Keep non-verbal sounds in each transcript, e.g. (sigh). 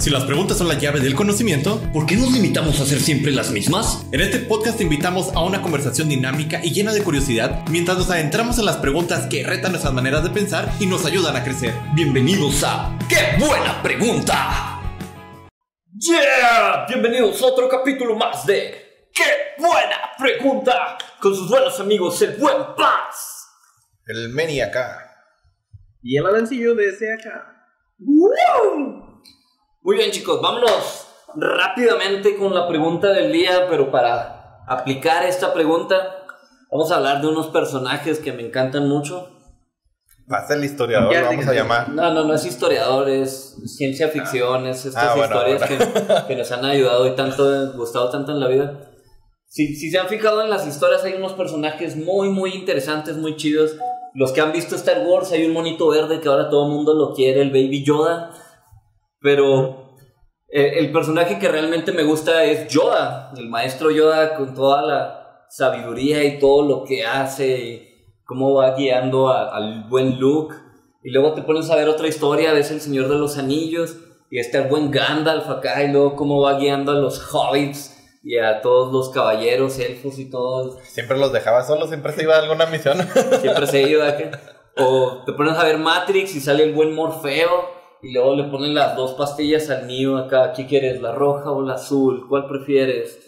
Si las preguntas son la llave del conocimiento, ¿por qué nos limitamos a hacer siempre las mismas? En este podcast te invitamos a una conversación dinámica y llena de curiosidad mientras nos adentramos en las preguntas que retan nuestras maneras de pensar y nos ayudan a crecer. Bienvenidos a ¡Qué buena pregunta! ¡Yeah! Bienvenidos a otro capítulo más de ¡Qué buena pregunta! Con sus buenos amigos, el buen Paz. El Meni acá. Y el Alancillo de ese acá. Muy bien, chicos, vámonos rápidamente con la pregunta del día, pero para aplicar esta pregunta, vamos a hablar de unos personajes que me encantan mucho. Va a ser el historiador, lo vamos a llamar. No, no, no es historiador, es ciencia ah. ficción, es estas ah, historias Que, que, nos han ayudado y tanto, gustado tanto en la vida. Si, si se han fijado en las historias, hay unos personajes muy, muy interesantes, muy chidos. Los que han visto Star Wars, hay un monito verde que ahora todo el mundo lo quiere, el Baby Yoda. Pero eh, el personaje que realmente me gusta es Yoda, el maestro Yoda con toda la sabiduría y todo lo que hace, cómo va guiando al buen Luke. Y luego te pones a ver otra historia, ves el Señor de los Anillos y está el buen Gandalf acá y luego cómo va guiando a los hobbits y a todos los caballeros, elfos y todos. Siempre los dejaba solos, siempre se iba a alguna misión. (laughs) siempre se iba. O te pones a ver Matrix y sale el buen Morfeo y luego le ponen las dos pastillas al niño acá. ¿Qué quieres, la roja o la azul? ¿Cuál prefieres?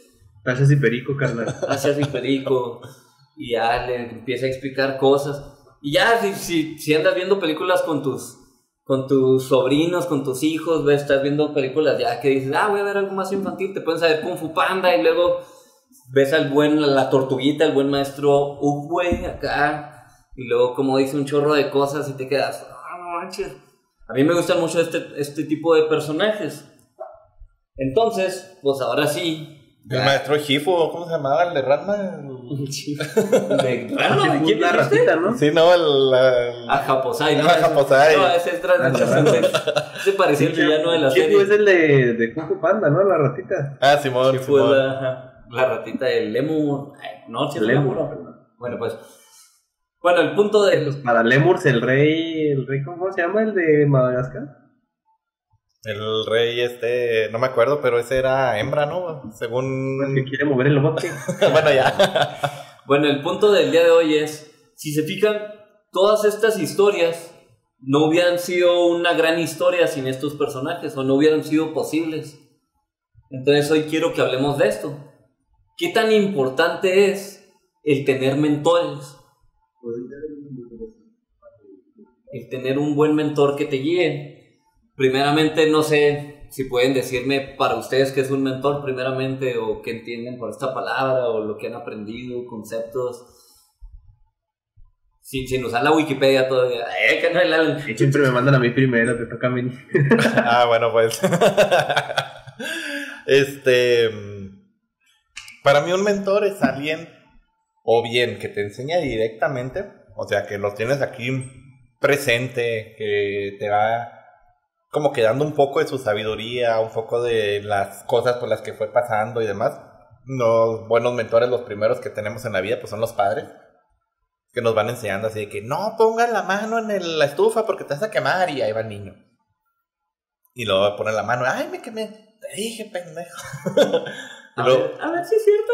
Gracias y perico, carnal. (laughs) Gracias y perico. Y ya le empieza a explicar cosas. Y ya, si, si, si, andas viendo películas con tus, con tus sobrinos, con tus hijos, ves, estás viendo películas ya que dices, ah, voy a ver algo más infantil, te pueden saber Kung Fu Panda y luego ves al buen, la tortuguita, el buen maestro Uwe acá. Y luego, como dice un chorro de cosas y te quedas, ah, no manches a mí me gustan mucho este, este tipo de personajes. Entonces, pues ahora sí. El maestro Shifu, ¿cómo se llamaba? ¿El de Ranma? (laughs) ¿De (laughs) Ranma? ¿Quién la ratita, no? Sí, no, el... el... A Japosai, ¿no? A Japosai. No, ese es trascendente. Ese parecía el villano de la serie. Shifu es el de, de Kung Fu Panda, ¿no? La ratita. Ah, Simón, Shifu Simón. La, la ratita del Lemur. No, si es Lemur. Bueno, pues... Bueno, el punto de. Los para Lemurs, el rey. ¿El rey cómo se llama? ¿El de Madagascar? El rey este, no me acuerdo, pero ese era hembra, ¿no? Según... El que quiere mover el bote. (laughs) bueno, ya. (laughs) bueno, el punto del día de hoy es, si se fijan, todas estas historias no hubieran sido una gran historia sin estos personajes, o no hubieran sido posibles. Entonces hoy quiero que hablemos de esto. ¿Qué tan importante es el tener mentores? El tener un buen mentor que te guíe. Primeramente, no sé si pueden decirme para ustedes qué es un mentor, primeramente, o qué entienden por esta palabra, o lo que han aprendido, conceptos. Sin, sin usar la Wikipedia todavía. Eh, que no Siempre me mandan a mí primero, te toca a mí. (laughs) ah, bueno, pues. (laughs) este. Para mí, un mentor es alguien o bien que te enseña directamente, o sea, que lo tienes aquí presente, que te va como quedando un poco de su sabiduría, un poco de las cosas por las que fue pasando y demás. Los buenos mentores, los primeros que tenemos en la vida, pues son los padres, que nos van enseñando así de que no pongas la mano en la estufa porque te vas a quemar y ahí va el niño. Y luego ponen la mano, ay, me quemé, te dije, pendejo. (laughs) a, ver, a ver si es cierto.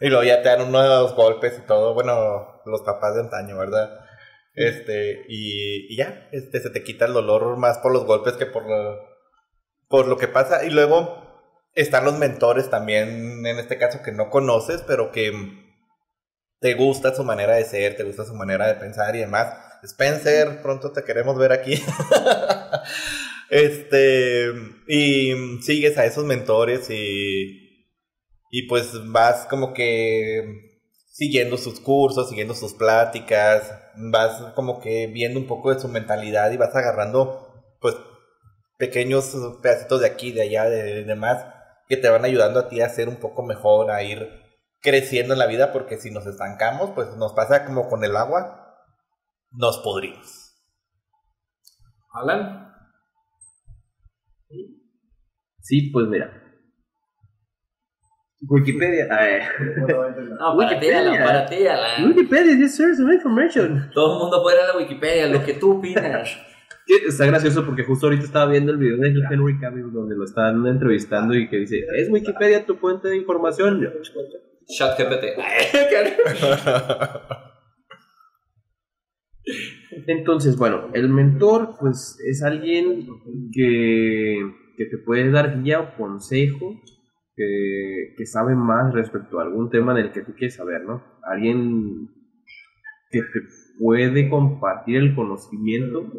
Y luego ya te dan unos golpes y todo. Bueno, los papás de antaño, ¿verdad? Este, y, ya, este, se te quita el dolor más por los golpes que por lo, por lo que pasa. Y luego están los mentores también, en este caso, que no conoces, pero que te gusta su manera de ser, te gusta su manera de pensar y demás. Spencer, pronto te queremos ver aquí. (laughs) este, y sigues a esos mentores y y pues vas como que siguiendo sus cursos, siguiendo sus pláticas, vas como que viendo un poco de su mentalidad y vas agarrando pues pequeños pedacitos de aquí, de allá, de, demás, que te van ayudando a ti a ser un poco mejor, a ir creciendo en la vida, porque si nos estancamos, pues nos pasa como con el agua, nos podrimos. ¿Alan? Sí, pues mira, Wikipedia. no, Wikipedia, la, para ti, Wikipedia, this serves some information. Todo el mundo puede ir a la Wikipedia, lo que tú opinas. (laughs) está gracioso porque justo ahorita estaba viendo el video de Henry Cavill donde lo están entrevistando y que dice, ¿es Wikipedia tu fuente de información? Chat GPT. (laughs) Entonces, bueno, el mentor pues es alguien que, que te puede dar guía o consejo, que, que, sabe más respecto a algún tema en el que tú quieres saber, ¿no? Alguien que te puede compartir el conocimiento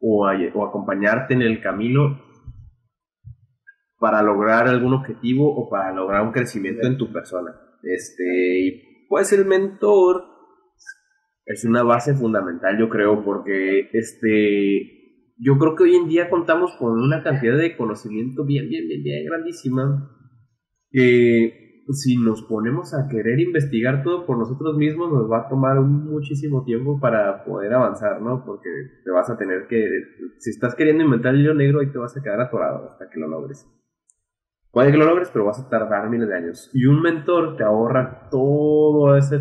o, o acompañarte en el camino para lograr algún objetivo o para lograr un crecimiento en tu persona. Este, pues el mentor es una base fundamental, yo creo, porque este, yo creo que hoy en día contamos con una cantidad de conocimiento bien, bien, bien, bien grandísima, que si nos ponemos a querer investigar todo por nosotros mismos, nos va a tomar muchísimo tiempo para poder avanzar, ¿no? Porque te vas a tener que, si estás queriendo inventar el hilo negro, ahí te vas a quedar atorado hasta que lo logres. Puede que lo logres, pero vas a tardar miles de años. Y un mentor te ahorra todo ese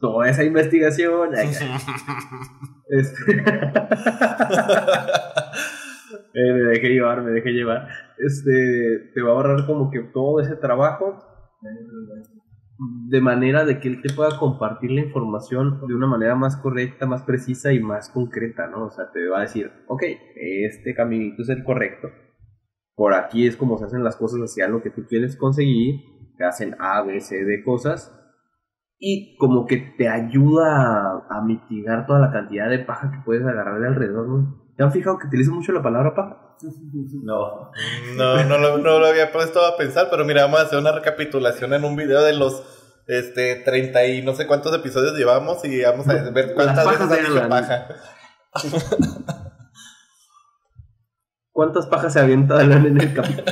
toda esa investigación. Este, (laughs) eh, me dejé llevar, me dejé llevar. Este, te va a ahorrar como que todo ese trabajo de manera de que él te pueda compartir la información de una manera más correcta, más precisa y más concreta, ¿no? O sea, te va a decir, ok, este caminito es el correcto. Por aquí es como se hacen las cosas hacia lo que tú quieres conseguir. Te hacen A, B, C, D cosas y como que te ayuda a, mitigar toda la cantidad de paja que puedes agarrar de alrededor, ¿no? ¿Te han fijado que utilizo mucho la palabra paja? No. No, no lo, no lo había puesto a pensar, pero mira, vamos a hacer una recapitulación en un video de los este 30 y no sé cuántos episodios llevamos y vamos a ver cuántas veces ha dicho paja. ¿Cuántas pajas se avienta Alan en el capítulo?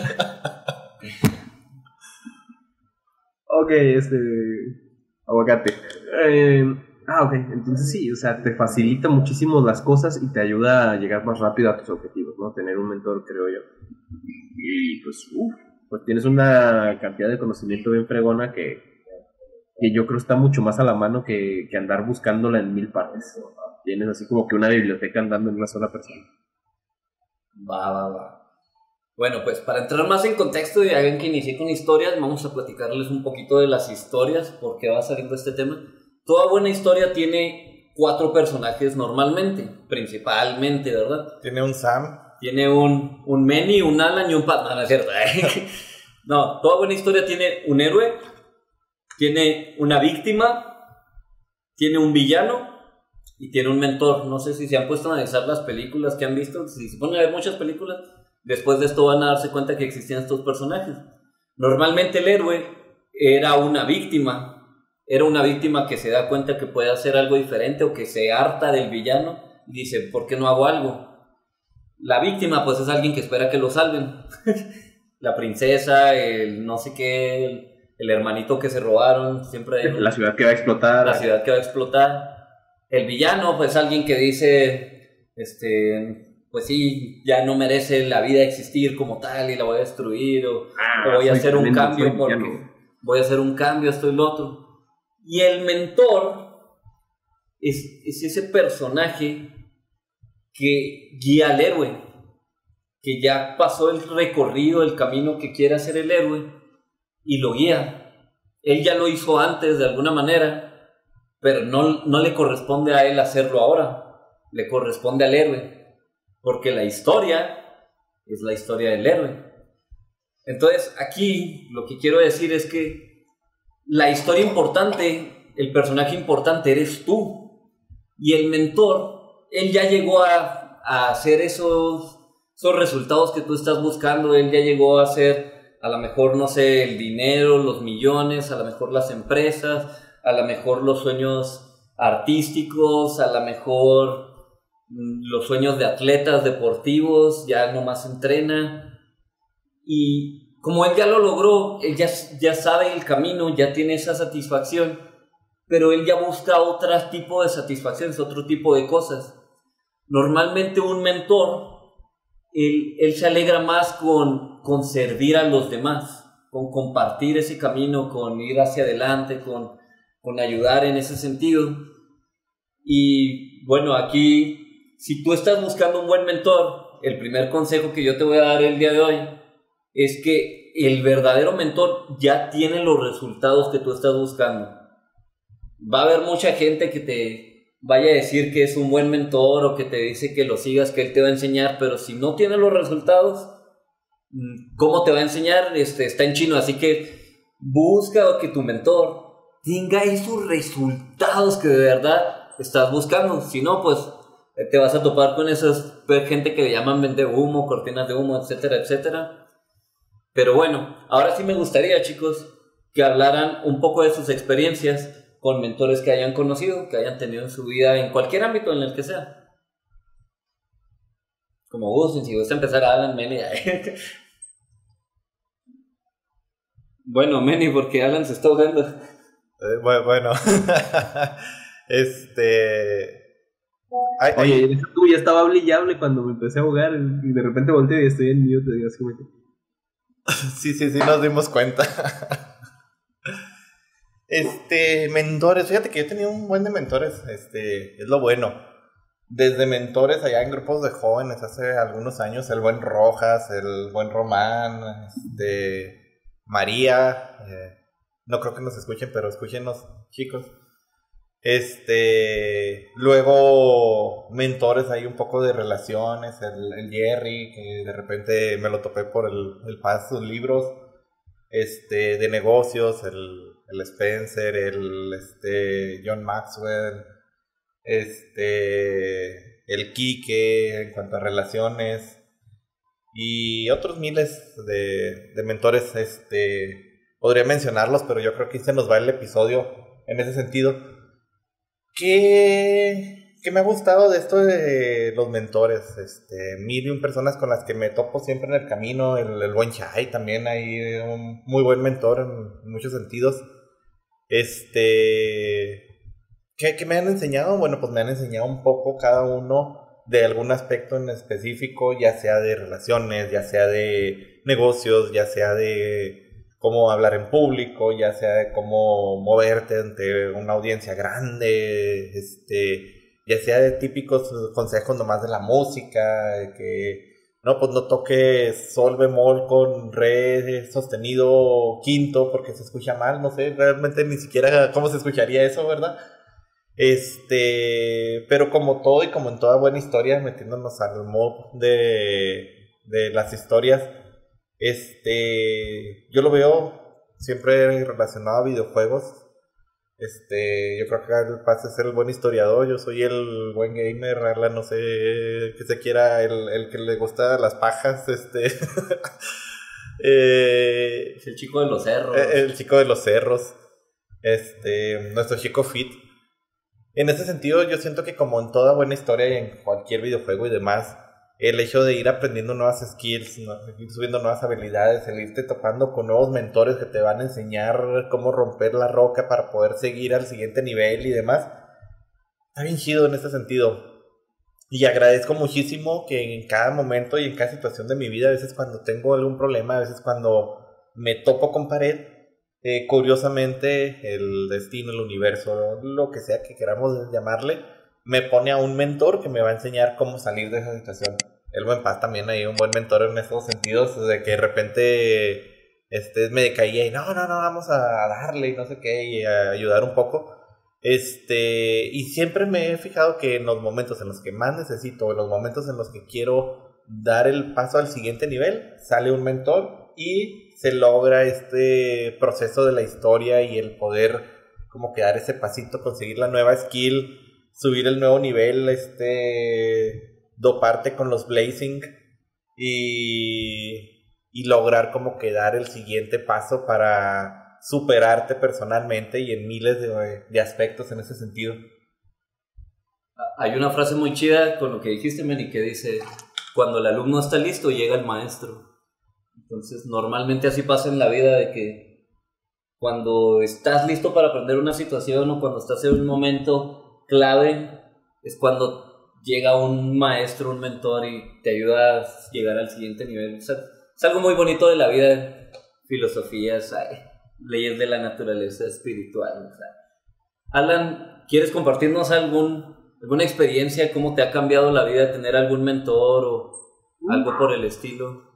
ok, este aguacate. Eh, ah, ok, entonces sí, o sea, te facilita muchísimo las cosas y te ayuda a llegar más rápido a tus objetivos, ¿no? Tener un mentor, creo yo. Y pues, uff, pues tienes una cantidad de conocimiento bien fregona que, que yo creo está mucho más a la mano que, que andar buscándola en mil partes. Tienes así como que una biblioteca andando en una sola persona. Va, va, va. Bueno, pues para entrar más en contexto y alguien que inicie con historias, vamos a platicarles un poquito de las historias, porque va saliendo este tema. Toda buena historia tiene cuatro personajes normalmente, principalmente, ¿verdad? Tiene un Sam. Tiene un, un un Alan y un Pat. No, es cierto. (laughs) no, toda buena historia tiene un héroe, tiene una víctima, tiene un villano y tiene un mentor. No sé si se han puesto a analizar las películas que han visto. Si se ponen a ver muchas películas, Después de esto van a darse cuenta que existían estos personajes. Normalmente el héroe era una víctima, era una víctima que se da cuenta que puede hacer algo diferente o que se harta del villano dice, ¿por qué no hago algo? La víctima pues es alguien que espera que lo salven. (laughs) la princesa, el no sé qué, el, hermanito que se robaron, siempre hay... La ciudad que va a explotar. La ciudad que va a explotar. El villano pues alguien que dice, este, pues sí, ya no merece la vida existir como tal y la voy a destruir o, ah, voy a hacer un cambio porque voy a hacer un cambio, esto y lo otro. Y el mentor es, es ese personaje que guía al héroe, que ya pasó el recorrido, el camino que quiere hacer el héroe y lo guía. Él ya lo hizo antes de alguna manera, pero no, no le corresponde a él hacerlo ahora, le corresponde al héroe porque la historia es la historia del héroe. Entonces, aquí lo que quiero decir es que la historia importante, el personaje importante eres tú. Y el mentor, él ya llegó a, hacer esos, resultados que tú estás buscando, él ya llegó a hacer a lo mejor, no sé, el dinero, los millones, a lo mejor las empresas, a lo mejor los sueños artísticos, a lo mejor los sueños de atletas deportivos, ya no más entrena. Y como él ya lo logró, él ya, ya sabe el camino, ya tiene esa satisfacción, pero él ya busca otro tipo de satisfacciones, otro tipo de cosas. Normalmente un mentor, él, él se alegra más con, con servir a los demás, con compartir ese camino, con ir hacia adelante, con, con ayudar en ese sentido. Y bueno, aquí si tú estás buscando un buen mentor, el primer consejo que yo te voy a dar el día de hoy es que el verdadero mentor ya tiene los resultados que tú estás buscando. Va a haber mucha gente que te vaya a decir que es un buen mentor o que te dice que lo sigas, que él te va a enseñar, pero si no tiene los resultados, mm, ¿cómo te va a enseñar? Este, está en chino, así que busca que tu mentor tenga esos resultados que de verdad estás buscando. Si no, pues eh, te vas a topar con esas gente que le llaman vende humo, cortinas de humo, etcétera, etcétera. Pero bueno, ahora sí me gustaría, chicos, que hablaran un poco de sus experiencias con mentores que hayan conocido, que hayan tenido en su vida, en cualquier ámbito en el que sea. Como vos, si gusta empezar a Alan Meni. (laughs) bueno, Meni, porque Alan se está ahogando. Eh, bueno, (laughs) este Oye, tú ya estaba brillable cuando me empecé a jugar y de repente volteé y estoy en mute. Digo, así, güey. (laughs) sí, sí, sí, nos dimos cuenta. Este, mentores, fíjate que yo tenido un buen de mentores, este, es lo bueno. Desde mentores allá en grupos de jóvenes hace algunos años, el buen Rojas, el buen Román, este, María, eh, no creo que nos escuchen, pero escúchenos, chicos. Este, luego mentores ahí un poco de relaciones, el, Jerry, que de repente me lo topé por el, el paso de libros, este, de negocios, el, el Spencer, el este, John Maxwell, este, el Kike en cuanto a relaciones y otros miles de, de mentores, este, podría mencionarlos, pero yo creo que se nos va el episodio en ese sentido. ¿Qué, me ha gustado de esto de los mentores? Este, mil y personas con las que me topo siempre en el camino. El, buen Chai también hay un muy buen mentor en, muchos sentidos. Este. ¿qué, ¿Qué me han enseñado? Bueno, pues me han enseñado un poco cada uno de algún aspecto en específico, ya sea de relaciones, ya sea de negocios, ya sea de cómo hablar en público, ya sea cómo moverte ante una audiencia grande, este, ya sea de típicos consejos nomás de la música, que no, pues no toques sol bemol con re sostenido quinto porque se escucha mal, no sé, realmente ni siquiera cómo se escucharía eso, ¿verdad? Este, pero como todo y como en toda buena historia, metiéndonos al modo de, de las historias, este, yo lo veo siempre relacionado a videojuegos. Este, yo creo que el pase es ser el buen historiador, yo soy el buen gamer, no sé que se quiera, el, que le gusta las pajas, este. (laughs) eh, el chico de los cerros. El, el chico de los cerros. Este, nuestro chico fit. En ese sentido, yo siento que como en toda buena historia y en cualquier videojuego y demás, el hecho de ir aprendiendo nuevas skills, ir subiendo nuevas habilidades, el irte topando con nuevos mentores que te van a enseñar cómo romper la roca para poder seguir al siguiente nivel y demás, está bien chido en este sentido. Y agradezco muchísimo que en cada momento y en cada situación de mi vida, a veces cuando tengo algún problema, a veces cuando me topo con pared, eh, curiosamente el destino, el universo, lo que sea que queramos llamarle, me pone a un mentor que me va a enseñar cómo salir de esa situación el buen Paz también hay un buen mentor en esos sentidos, de que de repente este, me decaía y no, no, no, vamos a darle y no sé qué, y a ayudar un poco. Este, y siempre me he fijado que en los momentos en los que más necesito, en los momentos en los que quiero dar el paso al siguiente nivel, sale un mentor y se logra este proceso de la historia y el poder como que dar ese pasito, conseguir la nueva skill, subir el nuevo nivel, este doparte con los Blazing y, y lograr como que dar el siguiente paso para superarte personalmente y en miles de, de aspectos en ese sentido. Hay una frase muy chida con lo que dijiste, Meni, que dice, cuando el alumno está listo, llega el maestro. Entonces, normalmente así pasa en la vida de que cuando estás listo para aprender una situación o cuando estás en un momento clave, es cuando llega un maestro, un mentor y te ayuda a llegar al siguiente nivel. es algo muy bonito de la vida, filosofías, leyes de la naturaleza espiritual. Alan, ¿quieres compartirnos algún ¿Alguna experiencia? ¿Cómo te ha cambiado la vida tener algún mentor o algo por el estilo?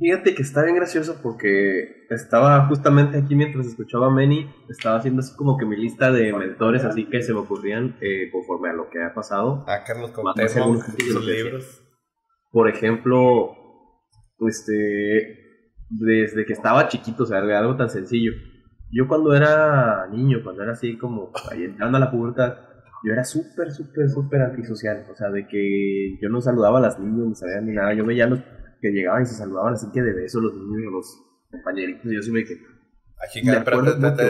Fíjate que está bien gracioso porque estaba justamente aquí mientras escuchaba a Manny, estaba haciendo así como que mi lista de mentores, así que se me ocurrían eh, conforme a lo que ha pasado. Ah, Carlos Contemo, sus libros. Por ejemplo, este, desde que estaba chiquito, o sea, algo tan sencillo. Yo cuando era niño, cuando era así como entrando a la pubertad, yo era súper, súper, súper antisocial. O sea, de que yo no saludaba a las niñas, ni sabía ni nada. Yo veía los que llegaban y se saludaban así que de beso los niños, los compañeritos, yo sí me quedé.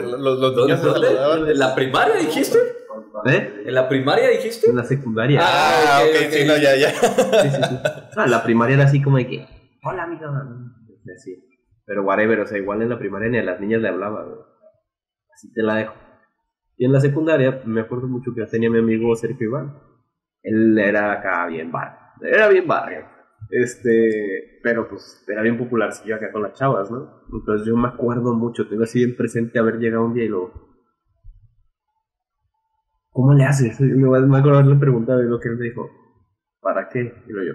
los, los niños. ¿En la primaria dijiste? ¿Eh? ¿En la primaria dijiste? En la secundaria. Ah, ok, sí, no, ya, ya. Sí, sí, sí. Ah, la primaria era así como de que, hola, amigo. Así. Pero whatever, o sea, igual en la primaria ni a las niñas le hablaba, Así te la dejo. Y en la secundaria, me acuerdo mucho que tenía mi amigo Sergio Iván. Él era acá bien bar. Era bien barrio este, pero pues era bien popular si yo acá con las chavas, ¿no? Entonces yo me acuerdo mucho, tengo así bien presente haber llegado un día y lo. ¿Cómo le haces? Me, me acuerdo haberle preguntado y lo que él me dijo, ¿para qué? Y lo yo,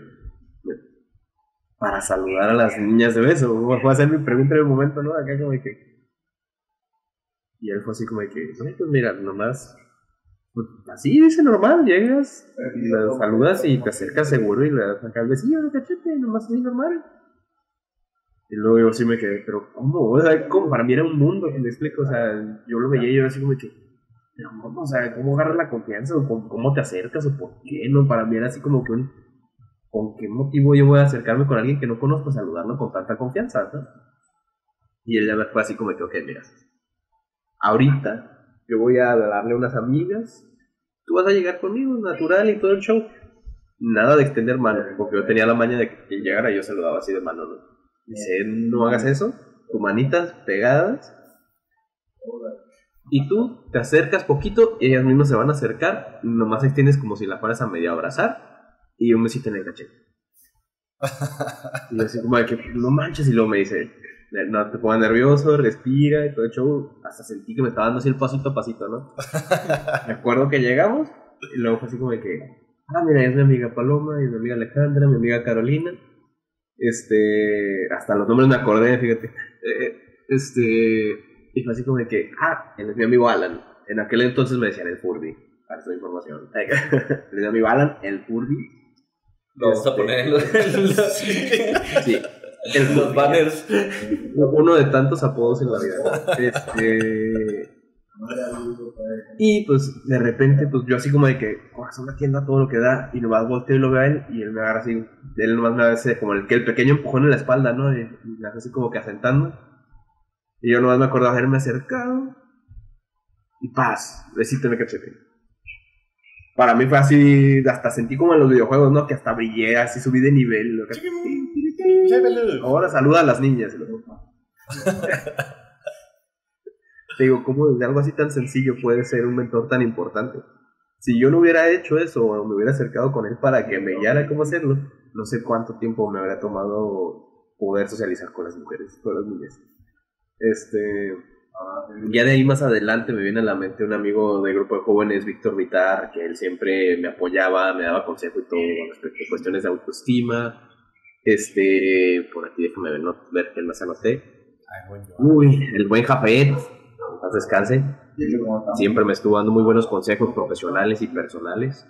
para saludar a las niñas de beso. Fue a hacer mi pregunta en el momento, ¿no? Acá como que. Y él fue así como que, no, pues mira, nomás pues, así dice normal, llegas, la saludas y te acercas seguro y le das acá el besillo de cachete, nomás así normal. Y luego yo sí me quedé, pero ¿cómo? O sea, como para mí era un mundo, me explico, o sea, yo lo veía y yo era así como que, pero ¿cómo? O sea, ¿cómo agarras la confianza? ¿O cómo, te acercas? ¿O por qué? No, para mí era así como que un, ¿con qué motivo yo voy a acercarme con alguien que no conozco a saludarlo con tanta confianza? ¿no? Y él ya me fue así como que, ok, mira, ahorita yo voy a darle unas amigas, tú vas a llegar conmigo, natural y todo el show. Nada de extender mano, porque yo tenía la maña de que llegara yo saludaba así de mano, ¿no? Dice, no hagas eso, tus manitas pegadas. Y tú te acercas poquito, y ellas mismas se van a acercar, nomás extiendes como si la fueras a medio abrazar, y un besito en el cachete. (laughs) y así como de que, no manches, y luego me dice, no te pongas nervioso, respira y todo el show. Hasta sentí que me estaba dando así el pasito a pasito, ¿no? (laughs) me acuerdo que llegamos y luego fue así como de que, ah, mira, es mi amiga Paloma, y mi amiga Alejandra, mi amiga Carolina. Este, hasta los nombres me acordé, fíjate. Eh, este, y fue así como de que, ah, él es mi amigo Alan. En aquel entonces me decían el Furby, para esa información. (laughs) él es mi amigo Alan, el Furby. Vamos a este, ponerlo. (laughs) sí (laughs) los banners. Uno de tantos apodos en la vida. Este. Y pues de repente, pues yo así como de que, corazón aquí anda todo lo que da, y nomás volteo y lo veo a él, y él me agarra así, él nomás me hace como el que el pequeño empujón en la espalda, ¿no? Y, me hace así como que asentando. Y yo nomás me acuerdo de haberme acercado, y paz, besito en el cachete. Para mí fue así, hasta sentí como en los videojuegos, ¿no? Que hasta brillé, así subí de nivel. Ahora saluda a las niñas. (laughs) Te digo, ¿cómo de algo así tan sencillo puede ser un mentor tan importante? Si yo no hubiera hecho eso o me hubiera acercado con él para que me guiara cómo hacerlo, no sé cuánto tiempo me habría tomado poder socializar con las mujeres, con las niñas. Este, ya de ahí más adelante me viene a la mente un amigo del grupo de jóvenes, Víctor Vitar, que él siempre me apoyaba, me daba consejo y todo respecto a cuestiones de autoestima, este, por aquí déjame ver, no, ver que más anoté. Uy, el buen Jafet, paz descanse. Siempre me estuvo dando muy buenos consejos profesionales y personales.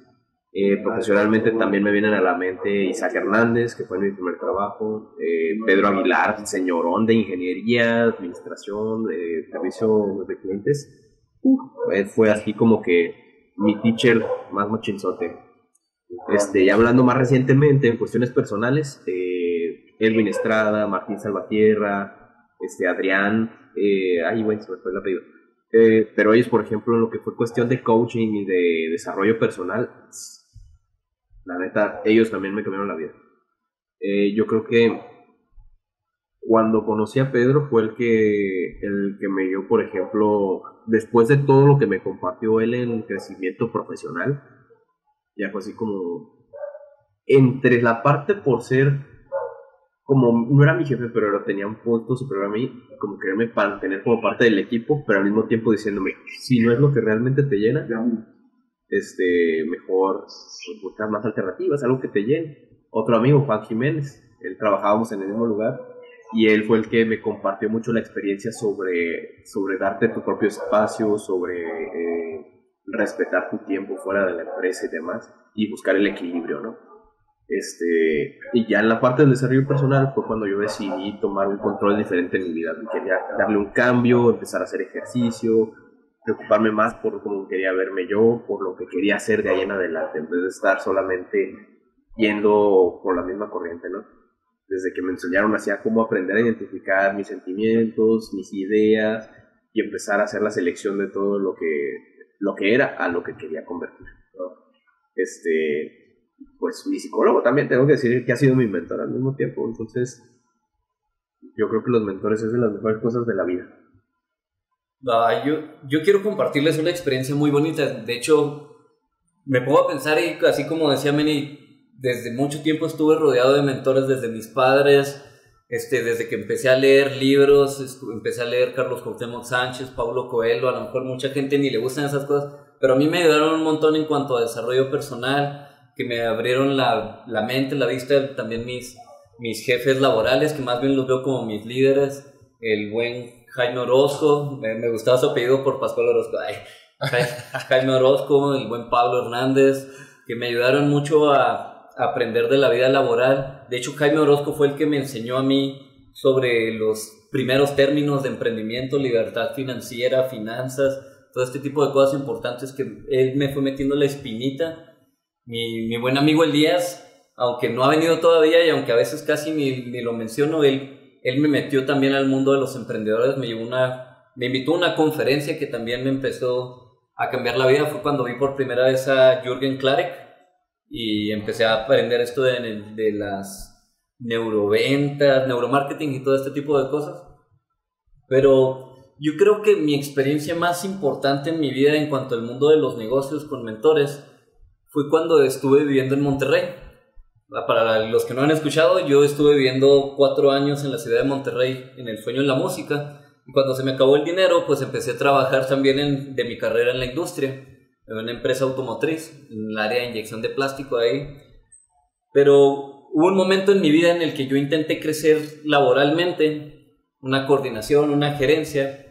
Eh, profesionalmente también me vienen a la mente Isaac Hernández, que fue mi primer trabajo, eh, Pedro Aguilar, señorón de ingeniería, administración, eh, servicio de clientes. fue así como que mi teacher más mochinzote. Este, y hablando más recientemente en cuestiones personales, eh, Edwin Estrada, Martín Salvatierra, este, Adrián, eh, ay, bueno, se me fue el apellido. Eh, pero ellos, por ejemplo, en lo que fue cuestión de coaching y de desarrollo personal, la neta, ellos también me cambiaron la vida. Eh, yo creo que cuando conocí a Pedro fue el que, el que me dio, por ejemplo, después de todo lo que me compartió él en crecimiento profesional, ya fue así como entre la parte por ser como no era mi jefe, pero tenía un punto superior a mí, como quererme mantener como parte del equipo, pero al mismo tiempo diciéndome, si no es lo que realmente te llena, este, mejor buscar más alternativas, algo que te llene. Otro amigo, Juan Jiménez, él trabajábamos en el mismo lugar y él fue el que me compartió mucho la experiencia sobre, sobre darte tu propio espacio, sobre eh, respetar tu tiempo fuera de la empresa y demás, y buscar el equilibrio, ¿no? Este, y ya en la parte del desarrollo personal fue cuando yo decidí tomar un control diferente en mi vida. Quería darle un cambio, empezar a hacer ejercicio, preocuparme más por cómo quería verme yo, por lo que quería hacer de ahí en adelante, en vez de estar solamente yendo por la misma corriente, ¿no? Desde que me enseñaron así a cómo aprender a identificar mis sentimientos, mis ideas y empezar a hacer la selección de todo lo que, lo que era a lo que quería convertir. Este, pues mi psicólogo también tengo que decir que ha sido mi mentor al mismo tiempo, entonces yo creo que los mentores es de las mejores cosas de la vida. Yo, yo quiero compartirles una experiencia muy bonita. De hecho, me puedo pensar y así como decía Meni, desde mucho tiempo estuve rodeado de mentores desde mis padres, este, desde que empecé a leer libros, empecé a leer Carlos Cuauhtémoc Sánchez, Pablo Coelho, a lo mejor mucha gente ni le gustan esas cosas, pero a mí me ayudaron un montón en cuanto a desarrollo personal, que me abrieron la, la mente, la vista, también mis, mis jefes laborales, que más bien los veo como mis líderes, el buen Jaime Orozco, me, gustaba su apellido por Pascual Orozco, (laughs) Jaime Orozco, el buen Pablo Hernández, que me ayudaron mucho a aprender de la vida laboral. De hecho, Jaime Orozco fue el que me enseñó a mí sobre los primeros términos de emprendimiento, libertad financiera, finanzas, todo este tipo de cosas importantes que él me fue metiendo la espinita. Mi, mi buen amigo Elías, aunque no ha venido todavía y aunque a veces casi ni, ni, lo menciono, él, él me metió también al mundo de los emprendedores, me, invitó a una conferencia que también me empezó a cambiar la vida. Fue cuando vi por primera vez a Jürgen Klarek, y empecé a aprender esto de, de las neuroventas, neuromarketing y todo este tipo de cosas. Pero yo creo que mi experiencia más importante en mi vida en cuanto al mundo de los negocios con mentores fue cuando estuve viviendo en Monterrey. Para los que no han escuchado, yo estuve viviendo cuatro años en la ciudad de Monterrey en el sueño en la música. Y cuando se me acabó el dinero, pues empecé a trabajar también en, de mi carrera en la industria en una empresa automotriz, en el área de inyección de plástico ahí. Pero hubo un momento en mi vida en el que yo intenté crecer laboralmente, una coordinación, una gerencia,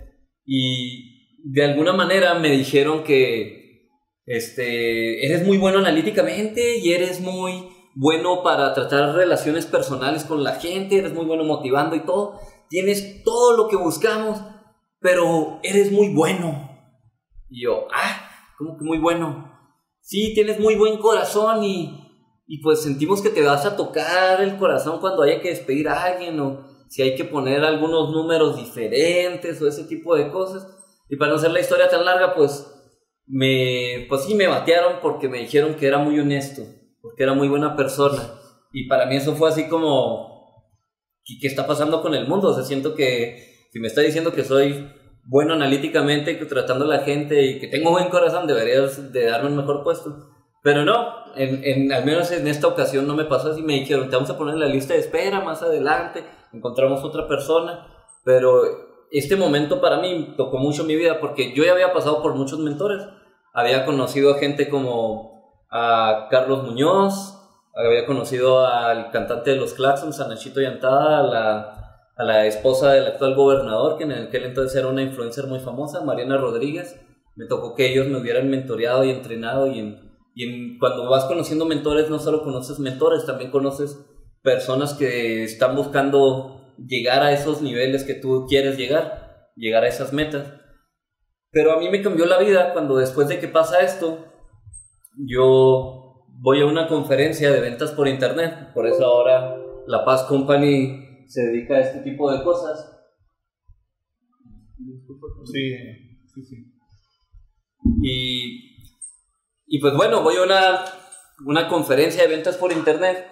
y de alguna manera me dijeron que este, eres muy bueno analíticamente y eres muy bueno para tratar relaciones personales con la gente, eres muy bueno motivando y todo, tienes todo lo que buscamos, pero eres muy bueno. Y yo, ah, como que muy bueno. Sí, tienes muy buen corazón y, y pues sentimos que te vas a tocar el corazón cuando haya que despedir a alguien o si hay que poner algunos números diferentes o ese tipo de cosas. Y para no hacer la historia tan larga, pues me, pues sí, me batearon porque me dijeron que era muy honesto, porque era muy buena persona. Y para mí eso fue así como, ¿qué, está pasando con el mundo? O sea, siento que si me está diciendo que soy bueno analíticamente, que tratando a la gente y que tengo buen corazón, deberías de darme un mejor puesto. Pero no, en, al menos en esta ocasión no me pasó así, me dijeron, te vamos a poner en la lista de espera más adelante, encontramos otra persona, pero este momento para mí tocó mucho mi vida porque yo ya había pasado por muchos mentores, había conocido a gente como a Carlos Muñoz, había conocido al cantante de los Claxons, a Nachito Yantada, a la a la esposa del actual gobernador, que en aquel entonces era una influencer muy famosa, Mariana Rodríguez. Me tocó que ellos me hubieran mentoreado y entrenado y, en, y cuando vas conociendo mentores no solo conoces mentores, también conoces personas que están buscando llegar a esos niveles que tú quieres llegar, llegar a esas metas. Pero a mí me cambió la vida cuando después de que pasa esto, yo voy a una conferencia de ventas por internet, por eso ahora La Paz Company se dedica a este tipo de cosas. Sí, sí, sí. Y, y pues bueno, voy a una, una conferencia de ventas por internet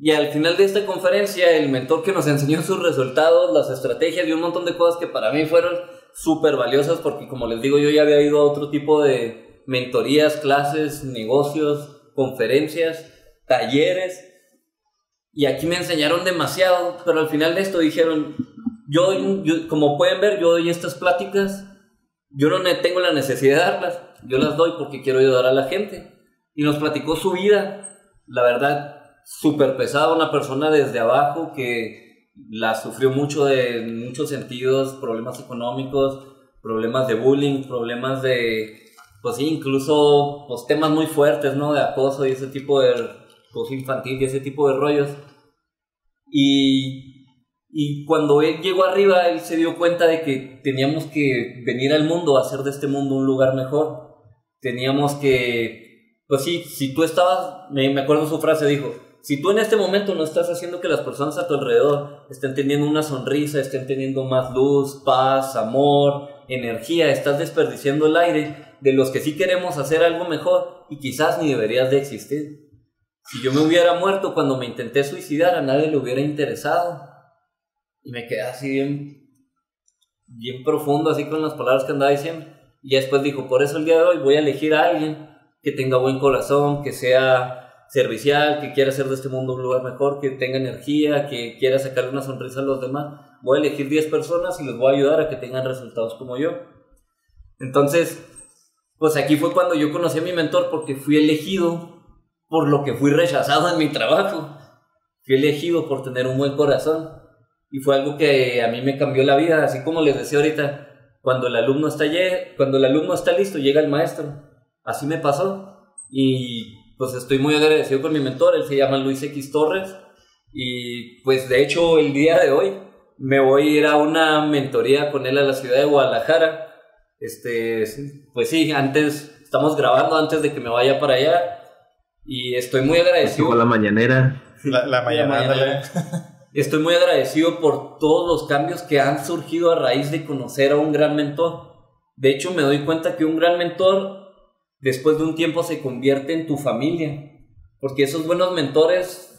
y al final de esta conferencia el mentor que nos enseñó sus resultados, las estrategias y un montón de cosas que para mí fueron súper valiosas porque como les digo yo ya había ido a otro tipo de mentorías, clases, negocios, conferencias, talleres y aquí me enseñaron demasiado, pero al final de esto dijeron, yo, como pueden ver, yo doy estas pláticas, yo no tengo la necesidad de darlas, yo las doy porque quiero ayudar a la gente. Y nos platicó su vida, la verdad, súper pesada, una persona desde abajo que la sufrió mucho de muchos sentidos, problemas económicos, problemas de bullying, problemas de, pues sí, incluso pues, temas muy fuertes, ¿no? De acoso y ese tipo de acoso infantil y ese tipo de rollos. Y, y cuando él llegó arriba, él se dio cuenta de que teníamos que venir al mundo hacer de este mundo un lugar mejor. Teníamos que, pues sí, si tú estabas, me, me acuerdo su frase, dijo, si tú en este momento no estás haciendo que las personas a tu alrededor estén teniendo una sonrisa, estén teniendo más luz, paz, amor, energía, estás desperdiciando el aire de los que sí queremos hacer algo mejor y quizás ni deberías de existir. Si yo me hubiera muerto cuando me intenté suicidar, a nadie le hubiera interesado. Y me quedé así bien, bien profundo, así con las palabras que andaba diciendo. Y después dijo, por eso el día de hoy voy a elegir a alguien que tenga buen corazón, que sea servicial, que quiera hacer de este mundo un lugar mejor, que tenga energía, que quiera sacarle una sonrisa a los demás. Voy a elegir 10 personas y les voy a ayudar a que tengan resultados como yo. Entonces, pues aquí fue cuando yo conocí a mi mentor porque fui elegido por lo que fui rechazado en mi trabajo. Fui elegido por tener un buen corazón. Y fue algo que a mí me cambió la vida, así como les decía ahorita, cuando el alumno está, cuando el alumno está listo, llega el maestro. Así me pasó. Y pues estoy muy agradecido con mi mentor, él se llama Luis X Torres. Y pues de hecho el día de hoy me voy a ir a una mentoría con él a la ciudad de Guadalajara. Este, pues sí, antes, estamos grabando antes de que me vaya para allá. Y estoy muy agradecido. Con la mañanera. La, la mañanera. Estoy muy agradecido por todos los cambios que han surgido a raíz de conocer a un gran mentor. De hecho, me doy cuenta que un gran mentor después de un tiempo se convierte en tu familia, porque esos buenos mentores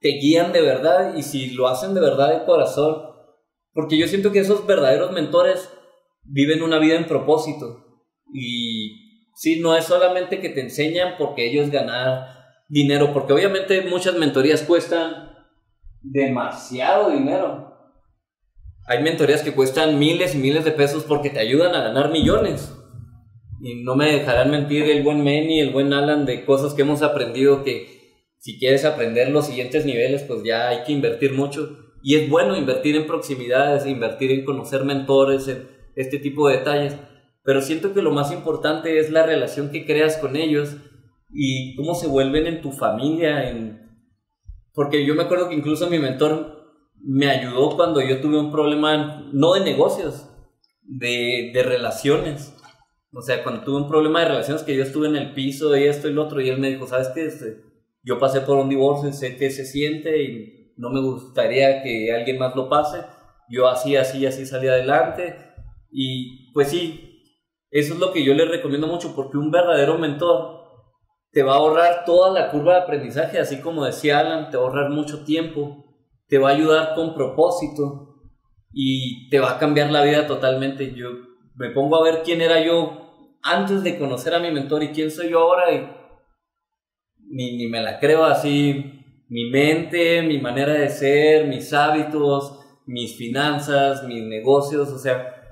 te guían de verdad y si lo hacen de verdad de corazón, porque yo siento que esos verdaderos mentores viven una vida en propósito y sí, no es solamente que te enseñan porque ellos ganan dinero, porque obviamente muchas mentorías cuestan demasiado dinero. Hay mentorías que cuestan miles y miles de pesos porque te ayudan a ganar millones y no me dejarán mentir el buen Manny, el buen Alan, de cosas que hemos aprendido que si quieres aprender los siguientes niveles, pues ya hay que invertir mucho. Y es bueno invertir en proximidades, invertir en conocer mentores, en este tipo de detalles. Pero siento que lo más importante es la relación que creas con ellos y cómo se vuelven en tu familia. En... Porque yo me acuerdo que incluso mi mentor me ayudó cuando yo tuve un problema, no de negocios, de, de relaciones. O sea, cuando tuve un problema de relaciones que yo estuve en el piso y esto y lo otro, y él me dijo, ¿sabes qué? Este, yo pasé por un divorcio, sé qué se siente y no me gustaría que alguien más lo pase. Yo así, así, así salí adelante. Y pues sí, eso es lo que yo le recomiendo mucho, porque un verdadero mentor te va a ahorrar toda la curva de aprendizaje, así como decía Alan, te va a ahorrar mucho tiempo, te va a ayudar con propósito y te va a cambiar la vida totalmente. Yo me pongo a ver quién era yo antes de conocer a mi mentor y quién soy yo ahora, y ni, ni me la creo así, mi mente, mi manera de ser, mis hábitos, mis finanzas, mis negocios, o sea,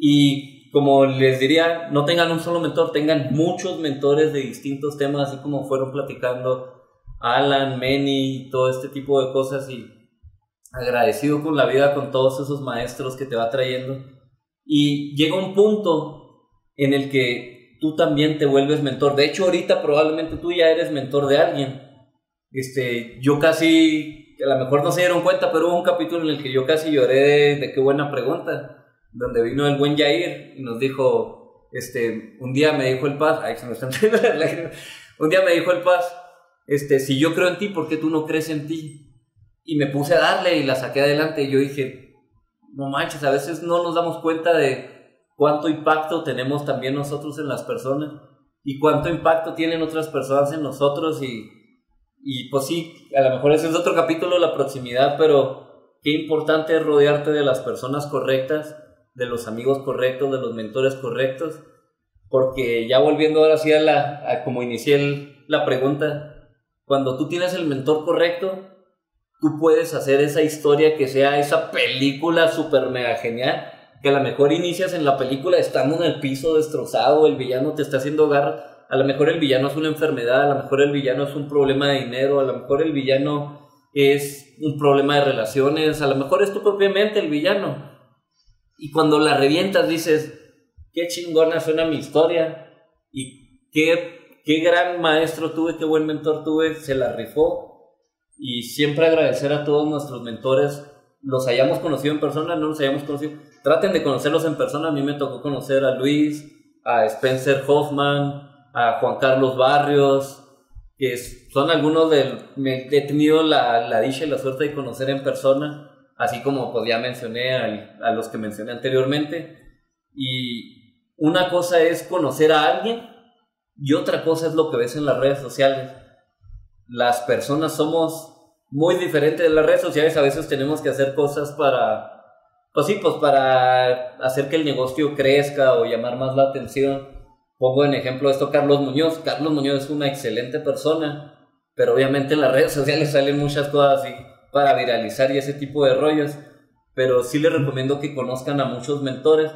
y como les diría, no tengan un solo mentor, tengan muchos mentores de distintos temas, así como fueron platicando Alan, Manny, todo este tipo de cosas y agradecido con la vida, con todos esos maestros que te va trayendo. Y llega un punto en el que tú también te vuelves mentor. De hecho, ahorita probablemente tú ya eres mentor de alguien. Este, yo casi, a lo mejor no se dieron cuenta, pero hubo un capítulo en el que yo casi lloré de, qué buena pregunta, donde vino el buen Jair y nos dijo, este, un día me dijo el paz, ay, se me están un día me dijo el paz, este, si yo creo en ti, ¿por qué tú no crees en ti? Y me puse a darle y la saqué adelante y yo dije, no manches, a veces no nos damos cuenta de cuánto impacto tenemos también nosotros en las personas y cuánto impacto tienen otras personas en nosotros y, y pues sí, a lo mejor ese es otro capítulo, la proximidad, pero qué importante es rodearte de las personas correctas, de los amigos correctos, de los mentores correctos, porque ya volviendo ahora sí a la, como inicié la pregunta, cuando tú tienes el mentor correcto, tú puedes hacer esa historia que sea esa película súper mega genial que a lo mejor inicias en la película estando en el piso destrozado, el villano te está haciendo garra, a lo mejor el villano es una enfermedad, a lo mejor el villano es un problema de dinero, a lo mejor el villano es un problema de relaciones, a lo mejor es tú propiamente el villano. Y cuando la revientas dices, qué chingona suena mi historia y qué, qué gran maestro tuve, qué buen mentor tuve, se la rifó. Y siempre agradecer a todos nuestros mentores, los hayamos conocido en persona, no los hayamos conocido. Traten de conocerlos en persona. A mí me tocó conocer a Luis, a Spencer Hoffman, a Juan Carlos Barrios, que son algunos del... Me he tenido la, la dicha y la suerte de conocer en persona así como pues ya mencioné a, los que mencioné anteriormente. Y una cosa es conocer a alguien y otra cosa es lo que ves en las redes sociales. Las personas somos muy diferentes de las redes sociales, a veces tenemos que hacer cosas para, pues sí, pues para hacer que el negocio crezca o llamar más la atención. Pongo en ejemplo esto Carlos Muñoz. Carlos Muñoz es una excelente persona, pero obviamente en las redes sociales salen muchas cosas así para viralizar y ese tipo de rollos, pero sí les recomiendo que conozcan a muchos mentores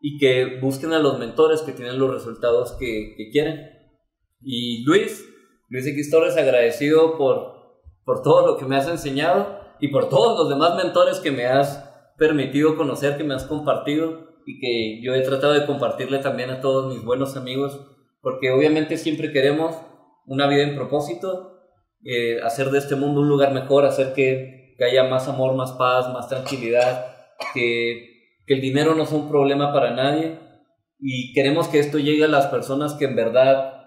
y que busquen a los mentores que tienen los resultados que, quieren. Y Luis, Luis X Torres, agradecido por, por todo lo que me has enseñado y por todos los demás mentores que me has permitido conocer, que me has compartido y que yo he tratado de compartirle también a todos mis buenos amigos, porque obviamente siempre queremos una vida en propósito eh, hacer de este mundo un lugar mejor, hacer que, que haya más amor, más paz, más tranquilidad, que, que, el dinero no sea un problema para nadie y queremos que esto llegue a las personas que en verdad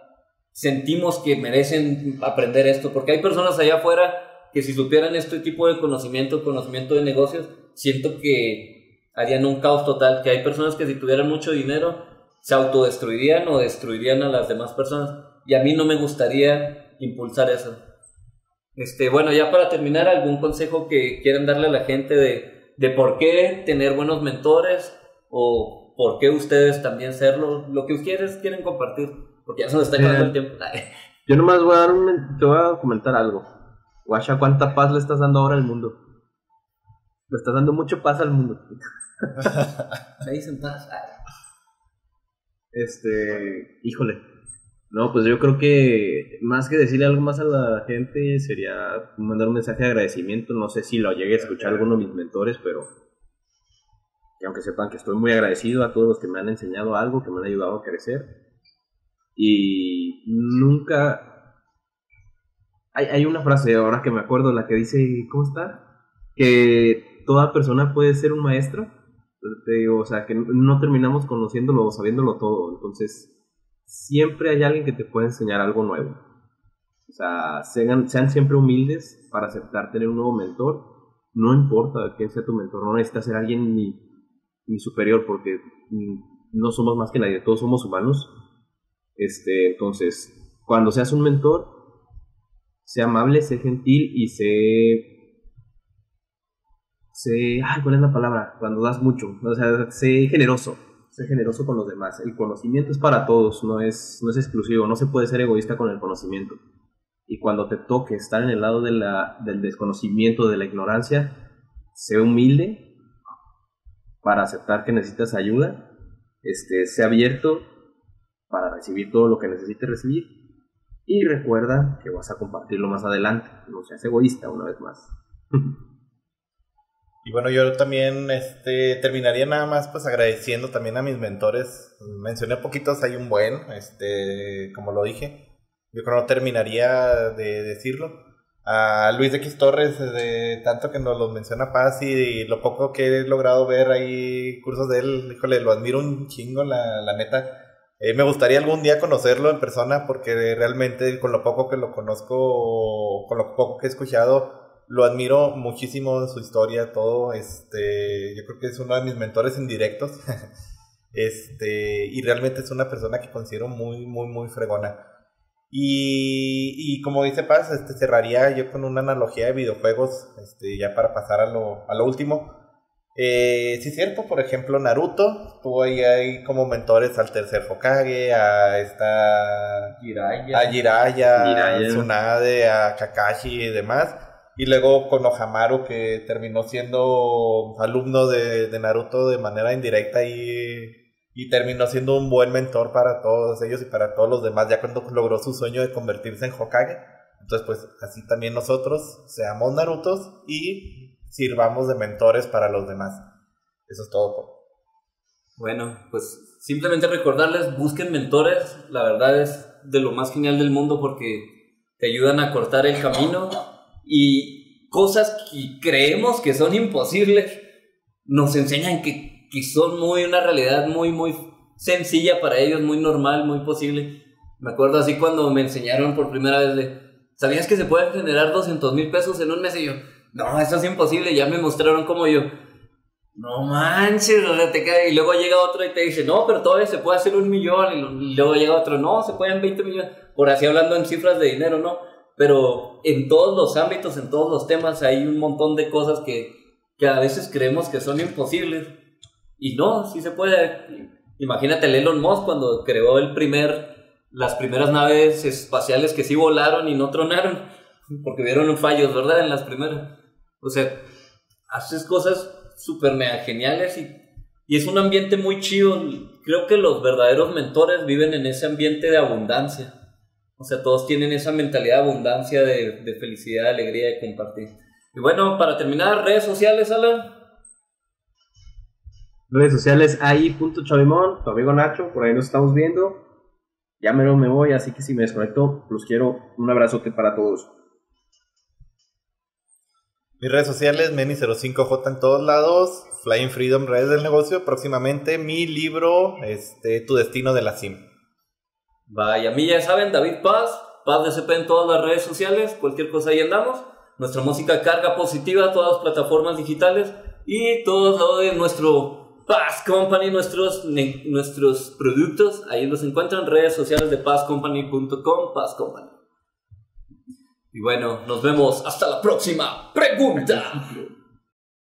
sentimos que merecen aprender esto, porque hay personas allá afuera que si supieran este tipo de conocimiento, conocimiento de negocios, siento que harían un caos total, que hay personas que si tuvieran mucho dinero se autodestruirían o destruirían a las demás personas y a mí no me gustaría impulsar eso. Este, bueno, ya para terminar, ¿algún consejo que quieran darle a la gente de, de por qué tener buenos mentores o por qué ustedes también serlo? Lo que ustedes quieren compartir, porque ya se nos está acabando el tiempo. Yo nomás voy a dar un, te voy a comentar algo. Guacha, ¿cuánta paz le estás dando ahora al mundo? Le estás dando mucho paz al mundo. (laughs) Se dicen paz. Este, híjole, no, pues yo creo que más que decirle algo más a la gente sería mandar un mensaje de agradecimiento. No sé si lo llegue a escuchar alguno de mis mentores, pero que aunque sepan que estoy muy agradecido a todos los que me han enseñado algo, que me han ayudado a crecer. Y nunca... Hay, hay una frase ahora que me acuerdo, la que dice, ¿cómo está? Que toda persona puede ser un maestro. Te digo, o sea, que no terminamos conociéndolo o sabiéndolo todo. Entonces, siempre hay alguien que te puede enseñar algo nuevo. O sea, sean, siempre humildes para aceptar tener un nuevo mentor. No importa quién sea tu mentor, no necesitas ser alguien ni, ni superior porque no somos más que nadie, todos somos humanos. Este, entonces, cuando seas un mentor, sé amable, sé gentil y sé sé, ay, ¿cuál es la palabra? Cuando das mucho, o sea, sé generoso ser generoso con los demás. El conocimiento es para todos, no es, no es exclusivo, no se puede ser egoísta con el conocimiento. Y cuando te toque estar en el lado de del desconocimiento, de la ignorancia, sé humilde para aceptar que necesitas ayuda, este, sé abierto para recibir todo lo que necesites recibir y recuerda que vas a compartirlo más adelante, no seas egoísta una vez más. (laughs) Y bueno, yo también este, terminaría nada más pues agradeciendo también a mis mentores. Mencioné poquitos, hay un buen, este, como lo dije. Yo creo que no terminaría de decirlo. A Luis X Torres, de tanto que nos lo menciona Paz y, lo poco que he logrado ver ahí, cursos de él, híjole, lo admiro un chingo, la, la neta. Eh, me gustaría algún día conocerlo en persona porque realmente con lo poco que lo conozco, con lo poco que he escuchado, lo admiro muchísimo en su historia, todo. Este, yo creo que es uno de mis mentores indirectos. (laughs) este, y realmente es una persona que considero muy, muy, muy fregona. Y, y como dice Paz, este, cerraría yo con una analogía de videojuegos, este, ya para pasar a lo, a lo último. Eh, sí, es cierto, por ejemplo, Naruto tuvo ahí, ahí, como mentores al tercer Hokage, a esta. Jiraiya. A Jiraiya, a Tsunade, a Kakashi y demás Y luego con Ohamaru, que terminó siendo alumno de, Naruto de manera indirecta y, y, terminó siendo un buen mentor para todos ellos y para todos los demás, ya cuando logró su sueño de convertirse en Hokage. Entonces, pues así también nosotros seamos Narutos y sirvamos de mentores para los demás. Eso es todo. Bueno, pues simplemente recordarles, busquen mentores, la verdad es de lo más genial del mundo porque te ayudan a cortar el camino y cosas que creemos que son imposibles nos enseñan que, que son muy una realidad muy, muy sencilla para ellos, muy normal, muy posible. Me acuerdo así cuando me enseñaron por primera vez de, ¿sabías que se pueden generar 200 mil pesos en un mes? Y yo, no, eso es imposible, ya me mostraron cómo yo, no manches, o sea, te cae. Y luego llega otro y te dice, no, pero todavía se puede hacer un millón. Y luego llega otro, no, se pueden 20 millones. Por así hablando en cifras de dinero, ¿no? Pero en todos los ámbitos, en todos los temas, hay un montón de cosas que, que a veces creemos que son imposibles. Y no, sí se puede. Imagínate el Elon Musk cuando creó el primer, las primeras naves espaciales que sí volaron y no tronaron. Porque vieron fallos, ¿verdad? En las primeras. O sea, haces cosas súper mega geniales y, y es un ambiente muy chido. Creo que los verdaderos mentores viven en ese ambiente de abundancia. O sea, todos tienen esa mentalidad de abundancia, de, de felicidad, de alegría, de compartir. Y bueno, para terminar, redes sociales, Alan. Redes sociales ahí.chavimón, tu amigo Nacho, por ahí nos estamos viendo. Ya me me voy, así que si me desconecto, los quiero. Un abrazote para todos. Mis redes sociales, Meni05J en todos lados, Flying Freedom, redes del negocio. Próximamente mi libro, este, Tu Destino de la SIM. Vaya, a mí ya saben, David Paz, Paz de CP en todas las redes sociales, cualquier cosa ahí andamos. Nuestra música carga positiva, todas las plataformas digitales y todo lo de nuestro Paz Company, nuestros, nuestros productos, ahí los encuentran, redes sociales de pazcompany.com, Paz Company. Y bueno, nos vemos hasta la próxima pregunta.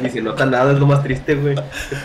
Ni se nota nada, es lo más triste, güey.